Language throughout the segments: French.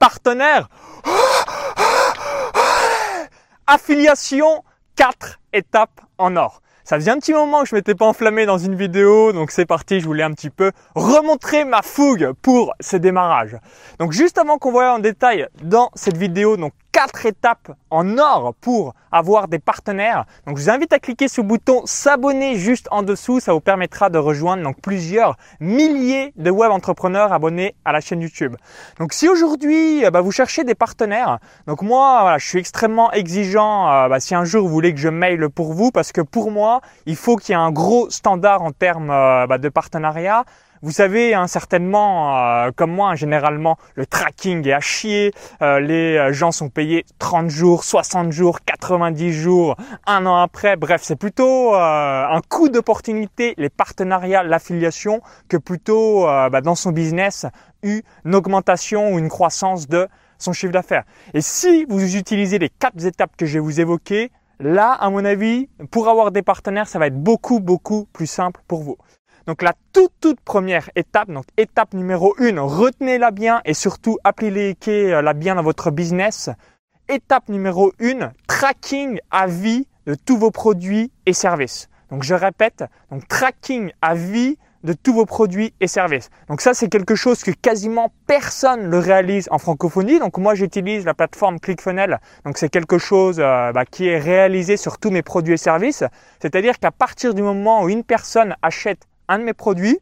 partenaires. Affiliation, 4 étapes en or. Ça faisait un petit moment que je m'étais pas enflammé dans une vidéo, donc c'est parti, je voulais un petit peu remontrer ma fougue pour ce démarrage. Donc juste avant qu'on voit en détail dans cette vidéo, donc quatre étapes en or pour avoir des partenaires. Donc je vous invite à cliquer sur le bouton s'abonner juste en dessous, ça vous permettra de rejoindre donc plusieurs milliers de web entrepreneurs abonnés à la chaîne YouTube. Donc si aujourd'hui euh, bah, vous cherchez des partenaires, donc moi je suis extrêmement exigeant euh, bah, si un jour vous voulez que je mail pour vous parce que pour moi, il faut qu'il y ait un gros standard en termes euh, bah, de partenariat. Vous savez, hein, certainement, euh, comme moi, hein, généralement, le tracking est à chier. Euh, les euh, gens sont payés 30 jours, 60 jours, 90 jours, un an après. Bref, c'est plutôt un coût d'opportunité, les partenariats, l'affiliation, que plutôt bah, dans son business, une augmentation ou une croissance de son chiffre d'affaires. Et si vous utilisez les quatre étapes que je vais vous évoquer, là, à mon avis, pour avoir des partenaires, ça va être beaucoup, beaucoup plus simple pour vous. Donc la toute toute première étape, donc étape numéro 1, retenez-la bien et surtout appliquez-la bien dans votre business. Étape numéro 1, tracking à vie de tous vos produits et services. Donc je répète, donc tracking à vie de tous vos produits et services. Donc ça, c'est quelque chose que quasiment personne ne réalise en francophonie. Donc moi, j'utilise la plateforme ClickFunnels. Donc c'est quelque chose euh, bah, qui est réalisé sur tous mes produits et services. C'est-à-dire qu'à partir du moment où une personne achète de mes produits,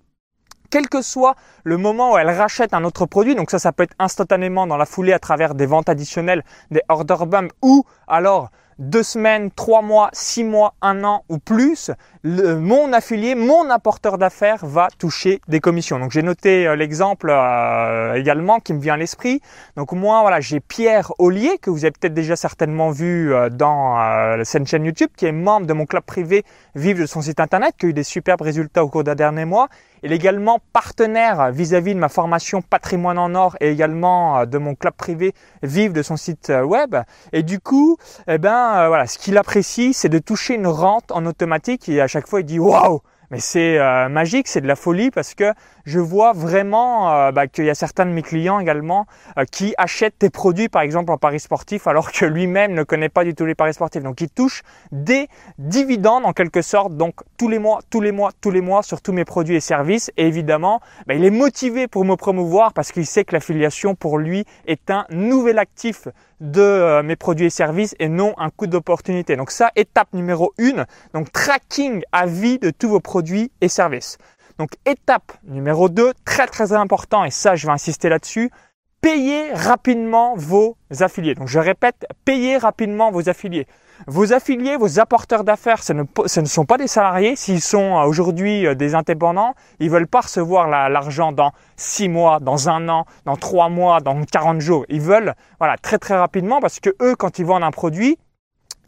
quel que soit le moment où elle rachète un autre produit, donc ça, ça peut être instantanément dans la foulée à travers des ventes additionnelles, des order bumps ou alors deux semaines, trois mois, six mois, un an ou plus, mon affilié, mon apporteur d'affaires va toucher des commissions. Donc j'ai noté euh, l'exemple euh, également qui me vient à l'esprit. Donc moi voilà, j'ai Pierre Ollier que vous avez peut-être déjà certainement vu euh, dans cette chaîne YouTube, qui est membre de mon club privé Vive de son site internet, qui a eu des superbes résultats au cours des derniers mois. Il est également partenaire vis-à-vis de ma formation Patrimoine en or et également de mon club privé Vive de son site web. Et du coup, eh ben voilà, ce qu'il apprécie, c'est de toucher une rente en automatique et à chaque fois il dit waouh mais c'est euh, magique, c'est de la folie parce que je vois vraiment euh, bah, qu'il y a certains de mes clients également euh, qui achètent tes produits, par exemple en paris sportif, alors que lui-même ne connaît pas du tout les paris sportifs. Donc il touche des dividendes en quelque sorte, donc tous les mois, tous les mois, tous les mois sur tous mes produits et services. Et évidemment, bah, il est motivé pour me promouvoir parce qu'il sait que l'affiliation pour lui est un nouvel actif de mes produits et services et non un coût d'opportunité. Donc ça, étape numéro une, donc tracking à vie de tous vos produits produits et services. Donc étape numéro 2, très très important, et ça je vais insister là-dessus, payez rapidement vos affiliés. Donc je répète, payez rapidement vos affiliés. Vos affiliés, vos apporteurs d'affaires, ce ne, sont pas des salariés. S'ils sont euh, aujourd'hui euh, des indépendants, ils veulent pas recevoir l'argent dans 6 mois, dans un an, dans 3 mois, dans 40 jours. Ils veulent voilà, très très rapidement parce que eux, quand ils vendent un produit,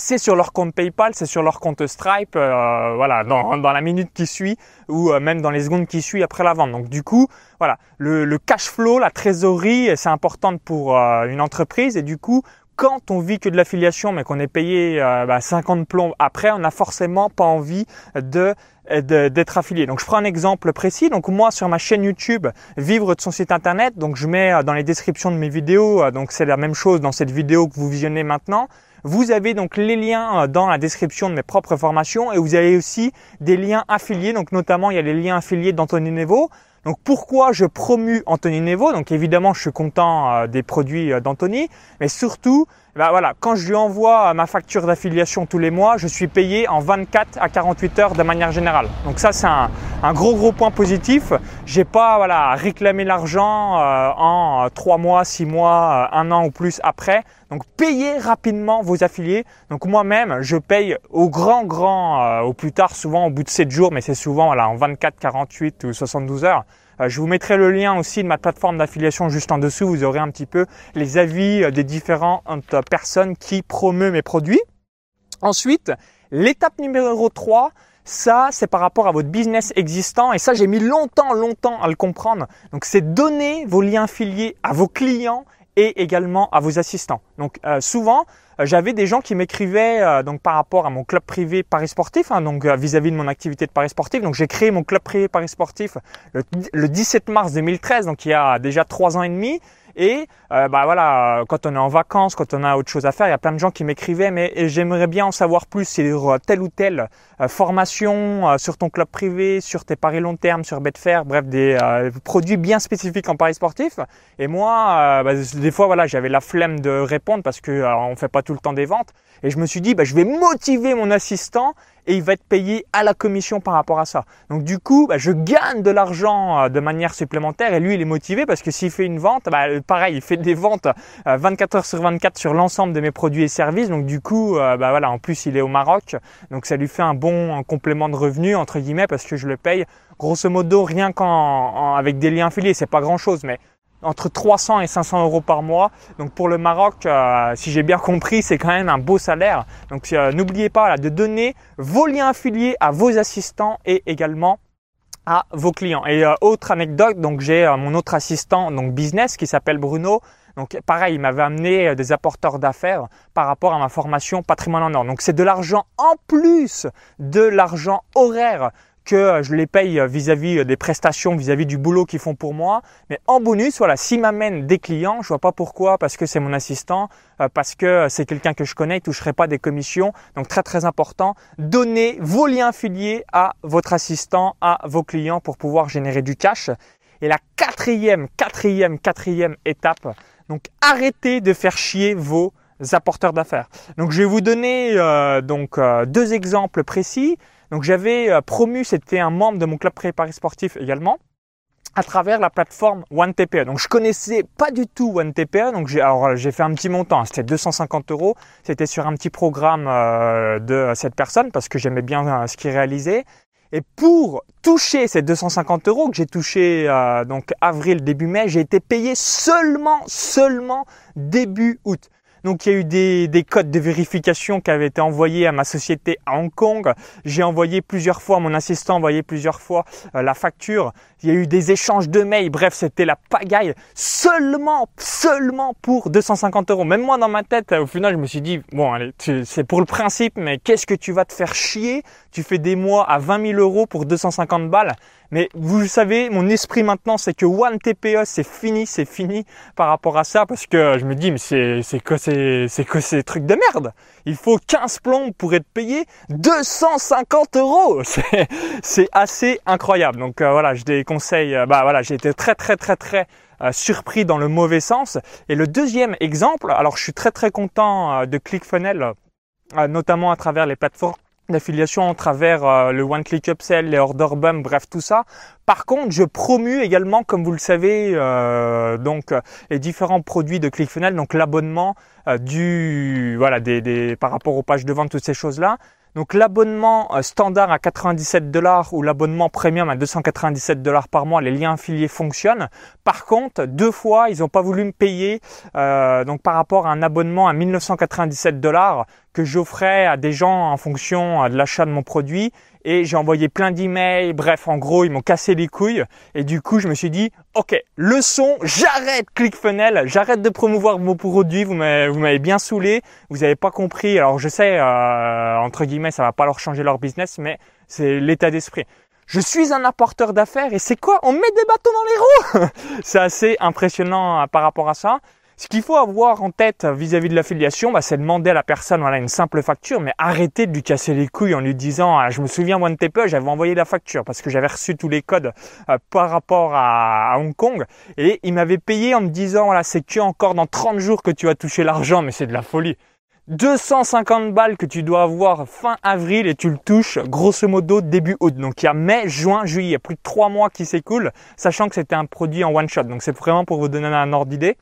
c'est sur leur compte PayPal, c'est sur leur compte Stripe, euh, voilà, dans, la minute qui suit ou euh, même dans les secondes qui suivent après la vente. Donc du coup, voilà, le, cash flow, la trésorerie, c'est important pour euh, une entreprise et du coup, quand on vit que de l'affiliation mais qu'on est payé 50 bah, plombs après, on n'a forcément pas envie de d'être affilié. Donc je prends un exemple précis. Donc moi sur ma chaîne YouTube, vivre de son site internet, donc je mets dans les descriptions de mes vidéos, donc c'est la même chose dans cette vidéo que vous visionnez maintenant. Vous avez donc les liens euh, dans la description de mes propres formations et vous avez aussi des liens affiliés. Donc notamment, il y a les liens affiliés d'Anthony Nevo. Donc pourquoi je promue Anthony Nevo? Donc évidemment, je suis content euh, des produits euh, d'Anthony, mais surtout bah voilà, quand je lui envoie ma facture d'affiliation tous les mois, je suis payé en 24 à 48 heures de manière générale. Donc ça c'est un, gros gros point positif. J'ai pas voilà à réclamer l'argent euh, en 3 mois, 6 mois, euh, un an ou plus après. Donc payez rapidement vos affiliés. Donc moi-même, je paye au grand grand euh, au plus tard souvent au bout de 7 jours mais c'est souvent voilà en 24, 48 ou 72 heures. Euh, je vous mettrai le lien aussi de ma plateforme d'affiliation juste en dessous. Vous aurez un petit peu les avis euh, des différentes personnes qui promeuvent mes produits. Ensuite, l'étape numéro 3, ça, c'est par rapport à votre business existant et ça, j'ai mis longtemps, longtemps à le comprendre. Donc, c'est donner vos liens affiliés à vos clients et également à vos assistants. Donc euh, souvent, euh, j'avais des gens qui m'écrivaient euh, donc par rapport à mon club privé Paris Sportif, hein, donc vis-à-vis de mon activité de Paris Sportif. Donc j'ai créé mon club privé Paris Sportif le, 17 mars 2013, donc il y a déjà trois ans et demi. Et euh, bah voilà, quand on est en vacances, quand on a autre chose à faire, il y a plein de gens qui m'écrivaient, mais j'aimerais bien en savoir plus sur telle ou telle formation sur ton club privé, sur tes paris long terme, sur Betfair, bref, des produits bien spécifiques en paris sportif. Et moi, bah, des fois, voilà, j'avais la flemme de répondre parce que on fait pas tout le temps des ventes. Et je me suis dit, bah, je vais motiver mon assistant et il va être payé à la commission par rapport à ça. Donc du coup, bah, je gagne de l'argent euh, de manière supplémentaire et lui, il est motivé parce que s'il fait une vente, bah, pareil, il fait des ventes 24 euh, heures sur 24 sur l'ensemble de mes produits et services. Donc du coup, euh, bah, voilà, en plus, il est au Maroc, donc ça lui fait un bon complément de revenu entre guillemets parce que je le paye grosso modo rien qu'en avec des liens affiliés. C'est pas grand chose, mais entre 300 et 500 euros par mois. Donc pour le Maroc, euh, si j'ai bien compris, c'est quand même un beau salaire. Donc n'oubliez pas de donner vos liens affiliés à vos assistants et également à vos clients. Et euh, autre anecdote, donc j'ai mon autre assistant donc business qui s'appelle Bruno. Donc pareil, il m'avait amené des apporteurs d'affaires par rapport à ma formation patrimoine en or. Donc c'est de l'argent en plus de l'argent horaire que euh, je les paye euh, vis-à-vis euh, des prestations, vis-à-vis du boulot qu'ils font pour moi. Mais en bonus, voilà, s'ils m'amènent des clients, je vois pas pourquoi, parce que c'est mon assistant, parce que c'est quelqu'un que je connais, il toucherait pas des commissions. Donc très très important, donnez vos liens affiliés à votre assistant, à vos clients pour pouvoir générer du cash. Et la quatrième, quatrième, quatrième étape, donc arrêtez de faire chier vos apporteurs d'affaires. Donc je vais vous donner donc deux exemples précis. Donc j'avais euh, promu, c'était un membre de mon club préparé sportif également à travers la plateforme OneTPE. Donc je connaissais pas du tout OneTPE, donc j'ai alors j'ai fait un petit montant, c'était 250 euros. C'était sur un petit programme euh, de cette personne parce que j'aimais bien euh, ce qu'il réalisait. Et pour toucher ces 250 euros que j'ai touché donc avril début mai, j'ai été payé seulement seulement début août. Donc il y a eu des, des, codes de vérification qui avaient été envoyés à ma société à Hong Kong. J'ai envoyé plusieurs fois, mon assistant a envoyé plusieurs fois euh, la facture. Il y a eu des échanges de mails. Bref, c'était la pagaille seulement, seulement pour 250 euros. Même moi dans ma tête, au final, je me suis dit, bon, allez, c'est pour le principe, mais qu'est-ce que tu vas te faire chier? Tu fais des mois à 20 000 euros pour 250 balles. Mais vous savez, mon esprit maintenant, c'est que One TPE, c'est fini, c'est fini par rapport à ça, parce que je me dis, mais c'est, c'est que c'est, c'est ces trucs de merde. Il faut 15 plombs pour être payé 250 euros. C'est, c'est assez incroyable. Donc euh, voilà, je déconseille, euh, bah voilà, j'ai été très très très très euh, surpris dans le mauvais sens. Et le deuxième exemple, alors je suis très très content de ClickFunnels, notamment à travers les plateformes d'affiliation à travers euh, le One Click Upsell, les Order Bump, bref tout ça. Par contre, je promue également, comme vous le savez, euh, donc les différents produits de ClickFunnels, donc l'abonnement euh, du voilà des, des par rapport aux pages de vente, toutes ces choses là. Donc l'abonnement euh, standard à 97 dollars ou l'abonnement premium à 297 dollars par mois, les liens affiliés fonctionnent. Par contre, deux fois, ils n'ont pas voulu me payer euh, donc par rapport à un abonnement à 1997 dollars que j'offrais à des gens en fonction euh, de l'achat de mon produit et j'ai envoyé plein d'emails. Bref, en gros, ils m'ont cassé les couilles. Et du coup, je me suis dit, ok, leçon, j'arrête ClickFunnels, j'arrête de promouvoir vos produits. Vous m'avez bien saoulé, vous n'avez pas compris. Alors, je sais, euh, entre guillemets, ça va pas leur changer leur business, mais c'est l'état d'esprit. Je suis un apporteur d'affaires et c'est quoi? On met des bâtons dans les roues C'est assez impressionnant euh, par rapport à ça. Ce qu'il faut avoir en tête vis-à-vis de l'affiliation, bah, c'est demander à la personne voilà, une simple facture, mais arrêter de lui casser les couilles en lui disant ah, Je me souviens, OneTP, j'avais envoyé la facture parce que j'avais reçu tous les codes euh, par rapport à, Hong Kong. Et il m'avait payé en me disant voilà, C'est que encore dans 30 jours que tu vas toucher l'argent, mais c'est de la folie. 250 balles que tu dois avoir fin avril et tu le touches grosso modo début août. Donc il y a mai, juin, juillet, il y a plus de 3 mois qui s'écoulent, sachant que c'était un produit en one shot. Donc c'est vraiment pour vous donner un ordre d'idée.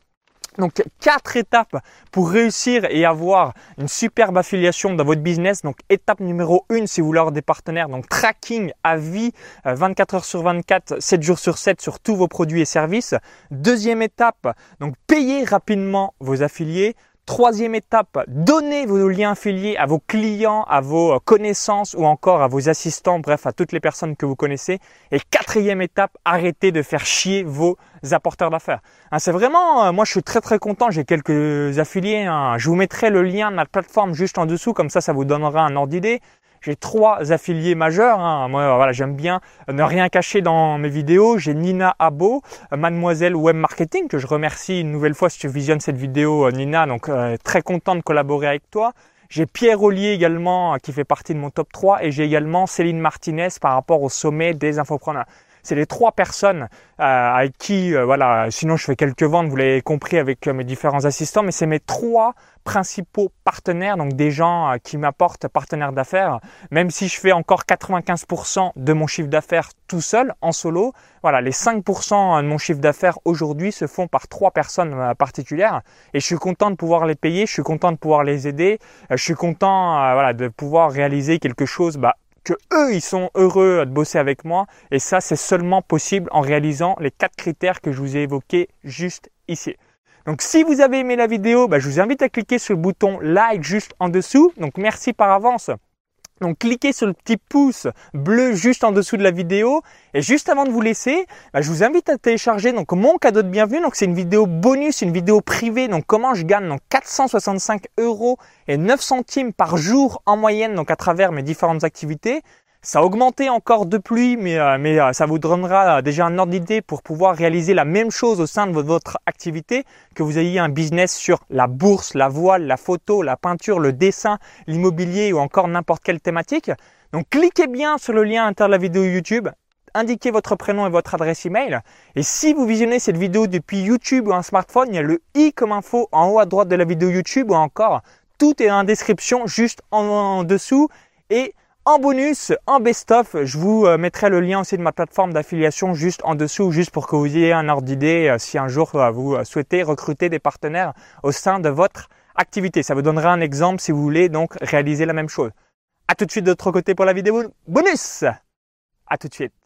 Donc quatre étapes pour réussir et avoir une superbe affiliation dans votre business. Donc étape numéro 1 si vous voulez avoir des partenaires, donc tracking à vie 24 euh, heures sur 24, 7 jours sur 7 sur tous vos produits et services. Deuxième étape, donc payer rapidement vos affiliés. Troisième étape, donnez vos liens affiliés à vos clients, à vos connaissances ou encore à vos assistants, bref, à toutes les personnes que vous connaissez. Et quatrième étape, arrêtez de faire chier vos apporteurs d'affaires. Hein, c'est vraiment, euh, moi je suis très très content, j'ai quelques affiliés. Hein. Je vous mettrai le lien de ma plateforme juste en dessous, comme ça ça vous donnera un ordre d'idée. J'ai trois affiliés majeurs. Hein. Moi, voilà, j'aime bien ne rien cacher dans mes vidéos. J'ai Nina Abo, Mademoiselle Web Marketing, que je remercie une nouvelle fois si tu visionnes cette vidéo, euh, Nina. Donc, euh, très content de collaborer avec toi. J'ai Pierre Ollier également, qui fait partie de mon top 3. Et j'ai également Céline Martinez par rapport au sommet des infopreneurs c'est les trois personnes euh, avec qui, euh, voilà, sinon je fais quelques ventes, vous l'avez compris avec euh, mes différents assistants, mais c'est mes trois principaux partenaires, donc des gens qui m'apportent partenaires d'affaires, même si je fais encore 95% de mon chiffre d'affaires tout seul, en solo, voilà, les 5% de mon chiffre d'affaires aujourd'hui se font par trois personnes particulières. Et je suis content de pouvoir les payer, je suis content de pouvoir les aider, je suis content voilà, de pouvoir réaliser quelque chose bah, eux, ils sont heureux de bosser avec moi. Et ça, c'est seulement possible en réalisant les quatre critères que je vous ai évoqués juste ici. Donc si vous avez aimé la vidéo, bah, je vous invite à cliquer sur le bouton like juste en dessous. Donc merci par avance donc cliquez sur le petit pouce bleu juste en dessous de la vidéo. Et juste avant de vous laisser, bah, je vous invite à télécharger donc mon cadeau de bienvenue. Donc c'est une vidéo bonus, une vidéo privée. Donc comment je gagne donc 465 euros et 9 centimes par jour en moyenne donc à travers mes différentes activités. Ça a augmenté encore de pluie, mais, euh, mais euh, ça vous donnera euh, déjà un ordre d'idée pour pouvoir réaliser la même chose au sein de votre activité, que vous ayez un business sur la bourse, la voile, la photo, la peinture, le dessin, l'immobilier ou encore n'importe quelle thématique. Donc cliquez bien sur le lien à l'intérieur de la vidéo YouTube, indiquez votre prénom et votre adresse email. Et si vous visionnez cette vidéo depuis YouTube ou un smartphone, il y a le i comme info en haut à droite de la vidéo YouTube ou encore tout est en description juste en dessous. Et en bonus, en best-of, je vous euh, mettrai le lien aussi de ma plateforme d'affiliation juste en dessous, juste pour que vous ayez un ordre d'idée euh, si un jour euh, vous souhaitez recruter des partenaires au sein de votre activité. Ça vous donnera un exemple si vous voulez donc réaliser la même chose. À tout de suite de l'autre côté pour la vidéo bonus. À tout de suite.